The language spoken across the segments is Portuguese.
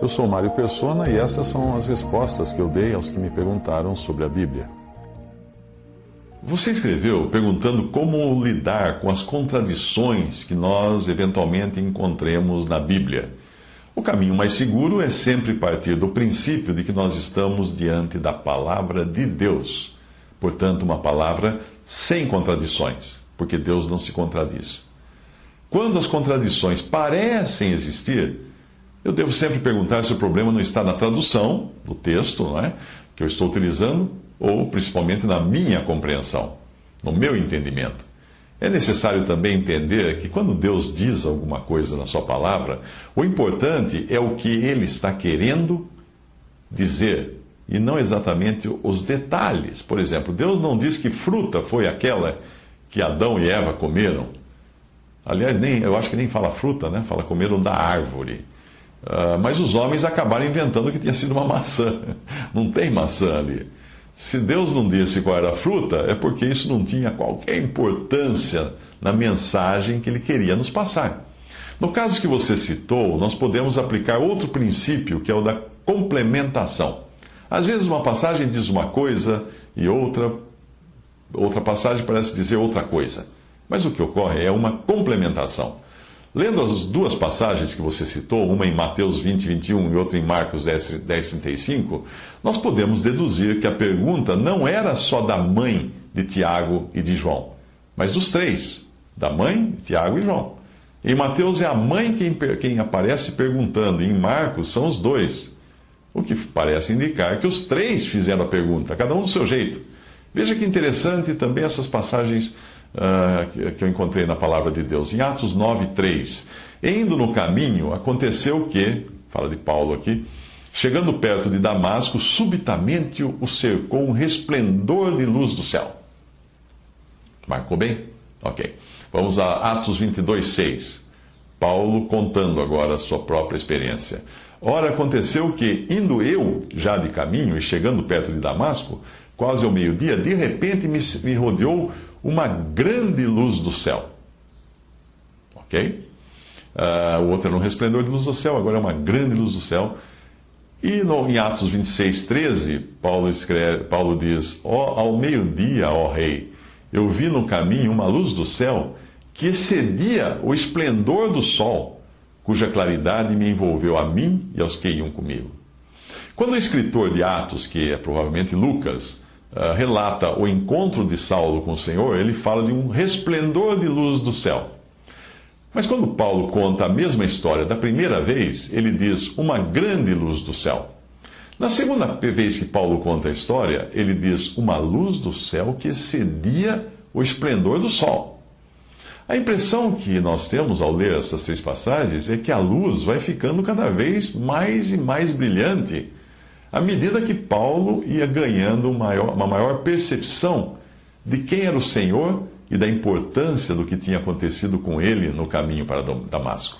Eu sou Mário Persona e essas são as respostas que eu dei aos que me perguntaram sobre a Bíblia. Você escreveu perguntando como lidar com as contradições que nós eventualmente encontremos na Bíblia. O caminho mais seguro é sempre partir do princípio de que nós estamos diante da palavra de Deus. Portanto, uma palavra sem contradições, porque Deus não se contradiz. Quando as contradições parecem existir, eu devo sempre perguntar se o problema não está na tradução do texto não é, que eu estou utilizando, ou principalmente na minha compreensão, no meu entendimento. É necessário também entender que quando Deus diz alguma coisa na Sua palavra, o importante é o que Ele está querendo dizer e não exatamente os detalhes. Por exemplo, Deus não diz que fruta foi aquela que Adão e Eva comeram. Aliás, nem, eu acho que nem fala fruta, né? Fala comeram da árvore. Uh, mas os homens acabaram inventando que tinha sido uma maçã. Não tem maçã ali. Se Deus não disse qual era a fruta, é porque isso não tinha qualquer importância na mensagem que ele queria nos passar. No caso que você citou, nós podemos aplicar outro princípio, que é o da complementação. Às vezes uma passagem diz uma coisa e outra outra passagem parece dizer outra coisa. Mas o que ocorre é uma complementação. Lendo as duas passagens que você citou, uma em Mateus 20, 21 e outra em Marcos 10, 10, 35, nós podemos deduzir que a pergunta não era só da mãe de Tiago e de João, mas dos três, da mãe, Tiago e João. Em Mateus é a mãe quem, quem aparece perguntando, e em Marcos são os dois, o que parece indicar que os três fizeram a pergunta, cada um do seu jeito. Veja que interessante também essas passagens uh, que eu encontrei na palavra de Deus. Em Atos 9, 3. Indo no caminho, aconteceu que, fala de Paulo aqui, chegando perto de Damasco, subitamente o cercou um resplendor de luz do céu. Marcou bem? Ok. Vamos a Atos 22, 6. Paulo contando agora a sua própria experiência. Ora, aconteceu que, indo eu já de caminho e chegando perto de Damasco, quase ao meio-dia, de repente me, me rodeou uma grande luz do céu. Ok? Uh, o outro era um resplendor de luz do céu, agora é uma grande luz do céu. E no, em Atos 26, 13, Paulo, escreve, Paulo diz: oh, Ao meio-dia, ó Rei, eu vi no caminho uma luz do céu que excedia o esplendor do sol, cuja claridade me envolveu a mim e aos que iam comigo. Quando o escritor de Atos, que é provavelmente Lucas, uh, relata o encontro de Saulo com o Senhor, ele fala de um resplendor de luz do céu. Mas quando Paulo conta a mesma história da primeira vez, ele diz uma grande luz do céu. Na segunda vez que Paulo conta a história, ele diz uma luz do céu que excedia o esplendor do sol. A impressão que nós temos ao ler essas três passagens é que a luz vai ficando cada vez mais e mais brilhante à medida que Paulo ia ganhando uma maior percepção de quem era o Senhor e da importância do que tinha acontecido com ele no caminho para Damasco.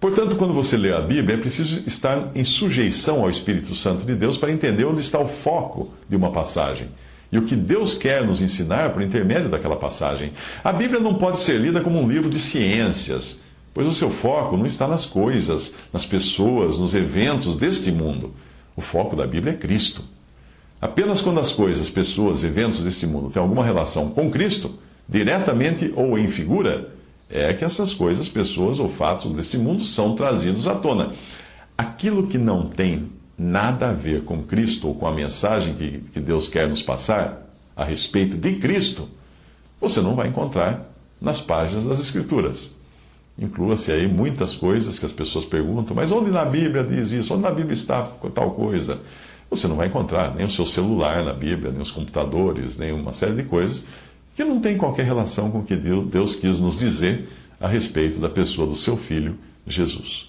Portanto, quando você lê a Bíblia, é preciso estar em sujeição ao Espírito Santo de Deus para entender onde está o foco de uma passagem e o que Deus quer nos ensinar por intermédio daquela passagem. A Bíblia não pode ser lida como um livro de ciências, pois o seu foco não está nas coisas, nas pessoas, nos eventos deste mundo. O foco da Bíblia é Cristo. Apenas quando as coisas, pessoas, eventos desse mundo têm alguma relação com Cristo, diretamente ou em figura, é que essas coisas, pessoas ou fatos desse mundo são trazidos à tona. Aquilo que não tem nada a ver com Cristo ou com a mensagem que, que Deus quer nos passar a respeito de Cristo, você não vai encontrar nas páginas das Escrituras. Inclua-se aí muitas coisas que as pessoas perguntam, mas onde na Bíblia diz isso? Onde na Bíblia está tal coisa? Você não vai encontrar nem o seu celular na Bíblia, nem os computadores, nem uma série de coisas que não tem qualquer relação com o que Deus quis nos dizer a respeito da pessoa do seu filho, Jesus.